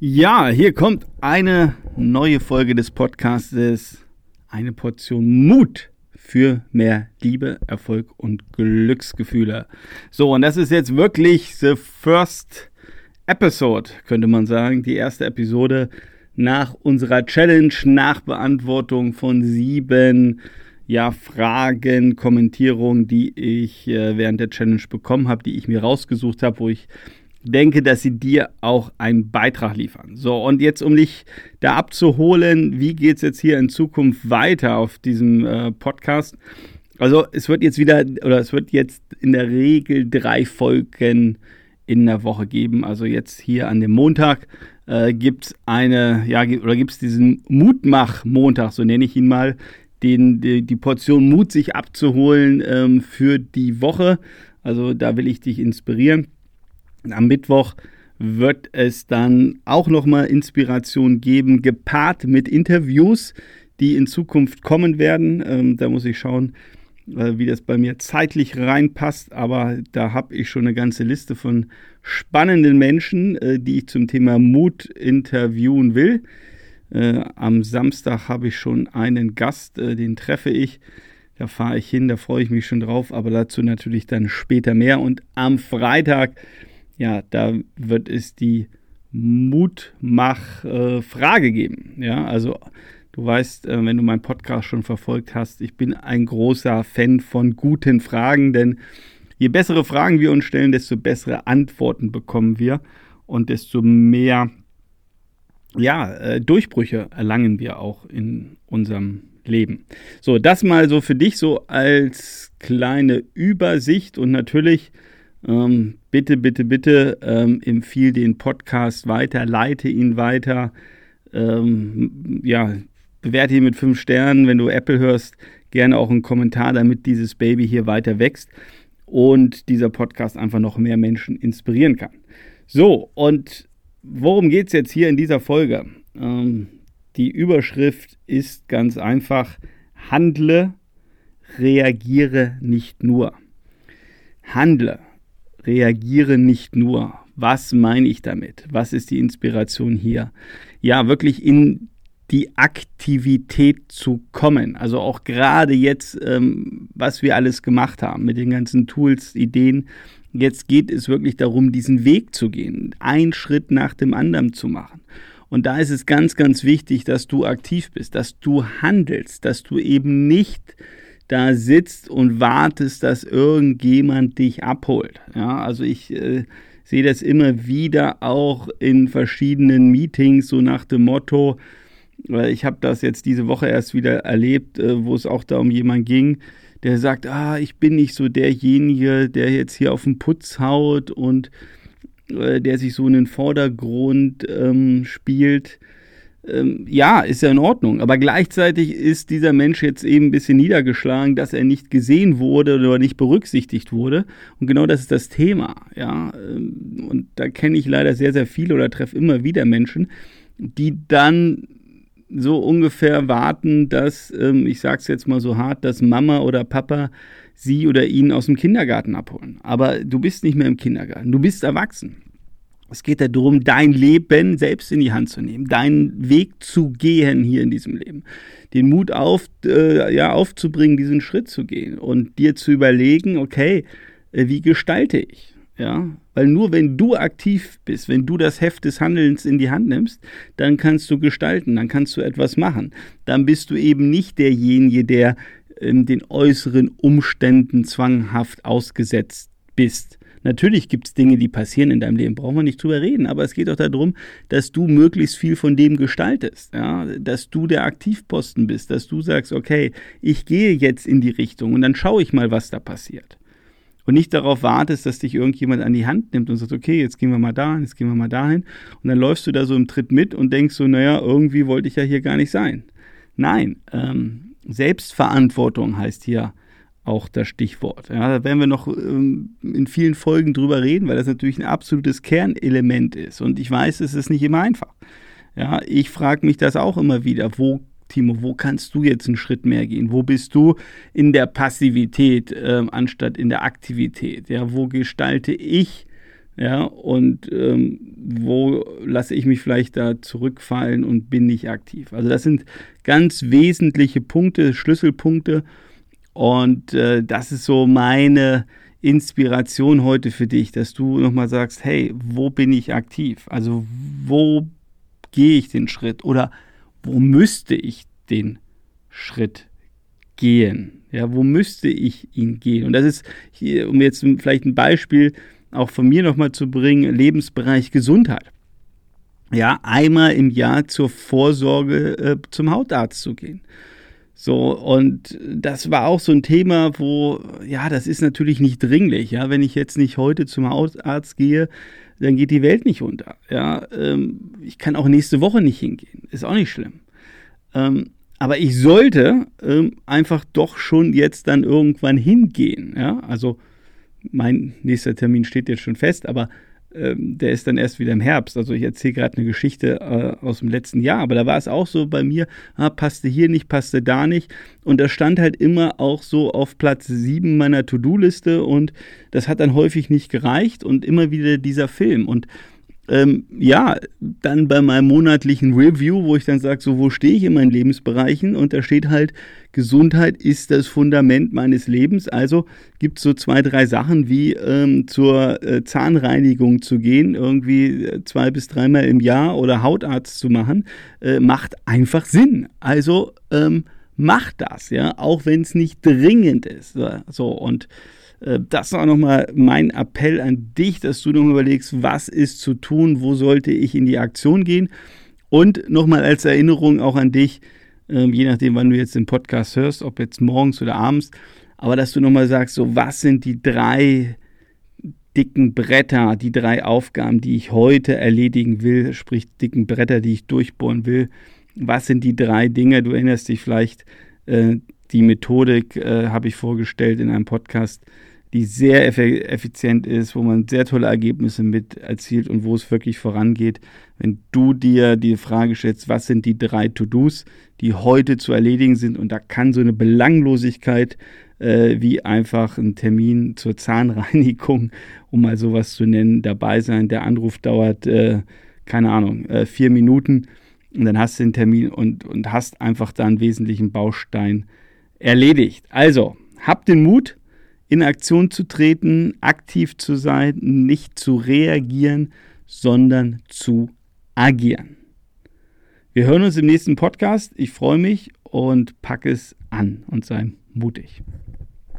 Ja, hier kommt eine neue Folge des Podcastes. Eine Portion Mut für mehr Liebe, Erfolg und Glücksgefühle. So, und das ist jetzt wirklich the first episode, könnte man sagen. Die erste Episode nach unserer Challenge, nach Beantwortung von sieben ja, Fragen, Kommentierungen, die ich äh, während der Challenge bekommen habe, die ich mir rausgesucht habe, wo ich denke, dass sie dir auch einen Beitrag liefern. So, und jetzt, um dich da abzuholen, wie geht es jetzt hier in Zukunft weiter auf diesem äh, Podcast? Also, es wird jetzt wieder, oder es wird jetzt in der Regel drei Folgen in der Woche geben. Also, jetzt hier an dem Montag äh, gibt es eine, ja, oder gibt es diesen Mutmach-Montag, so nenne ich ihn mal, den, die, die Portion Mut sich abzuholen ähm, für die Woche. Also, da will ich dich inspirieren. Am Mittwoch wird es dann auch nochmal Inspiration geben, gepaart mit Interviews, die in Zukunft kommen werden. Ähm, da muss ich schauen, äh, wie das bei mir zeitlich reinpasst. Aber da habe ich schon eine ganze Liste von spannenden Menschen, äh, die ich zum Thema Mut interviewen will. Äh, am Samstag habe ich schon einen Gast, äh, den treffe ich. Da fahre ich hin, da freue ich mich schon drauf, aber dazu natürlich dann später mehr. Und am Freitag ja, da wird es die Mutmach-Frage geben. Ja, also du weißt, äh, wenn du meinen Podcast schon verfolgt hast, ich bin ein großer Fan von guten Fragen, denn je bessere Fragen wir uns stellen, desto bessere Antworten bekommen wir und desto mehr ja, äh, Durchbrüche erlangen wir auch in unserem Leben. So, das mal so für dich so als kleine Übersicht und natürlich ähm, bitte, bitte, bitte ähm, empfiehl den Podcast weiter, leite ihn weiter. Ähm, ja, bewerte ihn mit fünf Sternen. Wenn du Apple hörst, gerne auch einen Kommentar, damit dieses Baby hier weiter wächst und dieser Podcast einfach noch mehr Menschen inspirieren kann. So, und worum geht es jetzt hier in dieser Folge? Ähm, die Überschrift ist ganz einfach, handle, reagiere nicht nur. Handle reagiere nicht nur. Was meine ich damit? Was ist die Inspiration hier? Ja, wirklich in die Aktivität zu kommen. Also auch gerade jetzt, ähm, was wir alles gemacht haben mit den ganzen Tools, Ideen. Jetzt geht es wirklich darum, diesen Weg zu gehen, einen Schritt nach dem anderen zu machen. Und da ist es ganz, ganz wichtig, dass du aktiv bist, dass du handelst, dass du eben nicht da sitzt und wartest, dass irgendjemand dich abholt. Ja, also ich äh, sehe das immer wieder auch in verschiedenen Meetings, so nach dem Motto, weil ich habe das jetzt diese Woche erst wieder erlebt, äh, wo es auch da um jemanden ging, der sagt, ah, ich bin nicht so derjenige, der jetzt hier auf den Putz haut und äh, der sich so in den Vordergrund ähm, spielt ähm, ja, ist ja in Ordnung. Aber gleichzeitig ist dieser Mensch jetzt eben ein bisschen niedergeschlagen, dass er nicht gesehen wurde oder nicht berücksichtigt wurde. Und genau das ist das Thema. Ja, ähm, und da kenne ich leider sehr, sehr viele oder treffe immer wieder Menschen, die dann so ungefähr warten, dass, ähm, ich sage es jetzt mal so hart, dass Mama oder Papa sie oder ihn aus dem Kindergarten abholen. Aber du bist nicht mehr im Kindergarten, du bist erwachsen. Es geht darum, dein Leben selbst in die Hand zu nehmen, deinen Weg zu gehen hier in diesem Leben. Den Mut auf, äh, ja, aufzubringen, diesen Schritt zu gehen und dir zu überlegen, okay, äh, wie gestalte ich? Ja, weil nur wenn du aktiv bist, wenn du das Heft des Handelns in die Hand nimmst, dann kannst du gestalten, dann kannst du etwas machen. Dann bist du eben nicht derjenige, der in den äußeren Umständen zwanghaft ausgesetzt bist Natürlich gibt es Dinge, die passieren in deinem Leben, brauchen wir nicht drüber reden, aber es geht auch darum, dass du möglichst viel von dem gestaltest, ja? dass du der Aktivposten bist, dass du sagst, okay, ich gehe jetzt in die Richtung und dann schaue ich mal, was da passiert. Und nicht darauf wartest, dass dich irgendjemand an die Hand nimmt und sagt, okay, jetzt gehen wir mal dahin, jetzt gehen wir mal dahin. Und dann läufst du da so im Tritt mit und denkst so, naja, irgendwie wollte ich ja hier gar nicht sein. Nein, ähm, Selbstverantwortung heißt hier, auch das Stichwort. Ja, da werden wir noch ähm, in vielen Folgen drüber reden, weil das natürlich ein absolutes Kernelement ist. Und ich weiß, es ist nicht immer einfach. Ja, ich frage mich das auch immer wieder. Wo, Timo, wo kannst du jetzt einen Schritt mehr gehen? Wo bist du in der Passivität äh, anstatt in der Aktivität? Ja, wo gestalte ich Ja, und ähm, wo lasse ich mich vielleicht da zurückfallen und bin nicht aktiv? Also das sind ganz wesentliche Punkte, Schlüsselpunkte. Und äh, das ist so meine Inspiration heute für dich, dass du nochmal sagst, hey, wo bin ich aktiv? Also wo gehe ich den Schritt oder wo müsste ich den Schritt gehen? Ja, wo müsste ich ihn gehen? Und das ist hier, um jetzt vielleicht ein Beispiel auch von mir nochmal zu bringen, Lebensbereich Gesundheit. Ja, einmal im Jahr zur Vorsorge äh, zum Hautarzt zu gehen. So, und das war auch so ein Thema, wo, ja, das ist natürlich nicht dringlich. Ja, wenn ich jetzt nicht heute zum Hautarzt gehe, dann geht die Welt nicht unter. Ja, ähm, ich kann auch nächste Woche nicht hingehen. Ist auch nicht schlimm. Ähm, aber ich sollte ähm, einfach doch schon jetzt dann irgendwann hingehen. Ja, also mein nächster Termin steht jetzt schon fest, aber ähm, der ist dann erst wieder im Herbst. Also ich erzähle gerade eine Geschichte äh, aus dem letzten Jahr, aber da war es auch so bei mir, ah, passte hier nicht, passte da nicht. Und das stand halt immer auch so auf Platz 7 meiner To-Do-Liste und das hat dann häufig nicht gereicht und immer wieder dieser Film. Und ähm, ja, dann bei meinem monatlichen Review, wo ich dann sage, so wo stehe ich in meinen Lebensbereichen und da steht halt, Gesundheit ist das Fundament meines Lebens. Also gibt es so zwei, drei Sachen wie ähm, zur äh, Zahnreinigung zu gehen, irgendwie äh, zwei bis dreimal im Jahr oder Hautarzt zu machen, äh, macht einfach Sinn. Also ähm, macht das, ja, auch wenn es nicht dringend ist. So und das ist auch nochmal mein Appell an dich, dass du nochmal überlegst, was ist zu tun, wo sollte ich in die Aktion gehen. Und nochmal als Erinnerung auch an dich, ähm, je nachdem, wann du jetzt den Podcast hörst, ob jetzt morgens oder abends, aber dass du nochmal sagst, so was sind die drei dicken Bretter, die drei Aufgaben, die ich heute erledigen will, sprich dicken Bretter, die ich durchbohren will. Was sind die drei Dinge? Du erinnerst dich vielleicht, äh, die Methodik äh, habe ich vorgestellt in einem Podcast, die sehr effizient ist, wo man sehr tolle Ergebnisse mit erzielt und wo es wirklich vorangeht. Wenn du dir die Frage stellst, was sind die drei To-Dos, die heute zu erledigen sind und da kann so eine Belanglosigkeit äh, wie einfach ein Termin zur Zahnreinigung, um mal sowas zu nennen, dabei sein. Der Anruf dauert, äh, keine Ahnung, äh, vier Minuten und dann hast du den Termin und, und hast einfach da einen wesentlichen Baustein erledigt. Also, hab den Mut, in Aktion zu treten, aktiv zu sein, nicht zu reagieren, sondern zu agieren. Wir hören uns im nächsten Podcast. Ich freue mich und packe es an und sei mutig.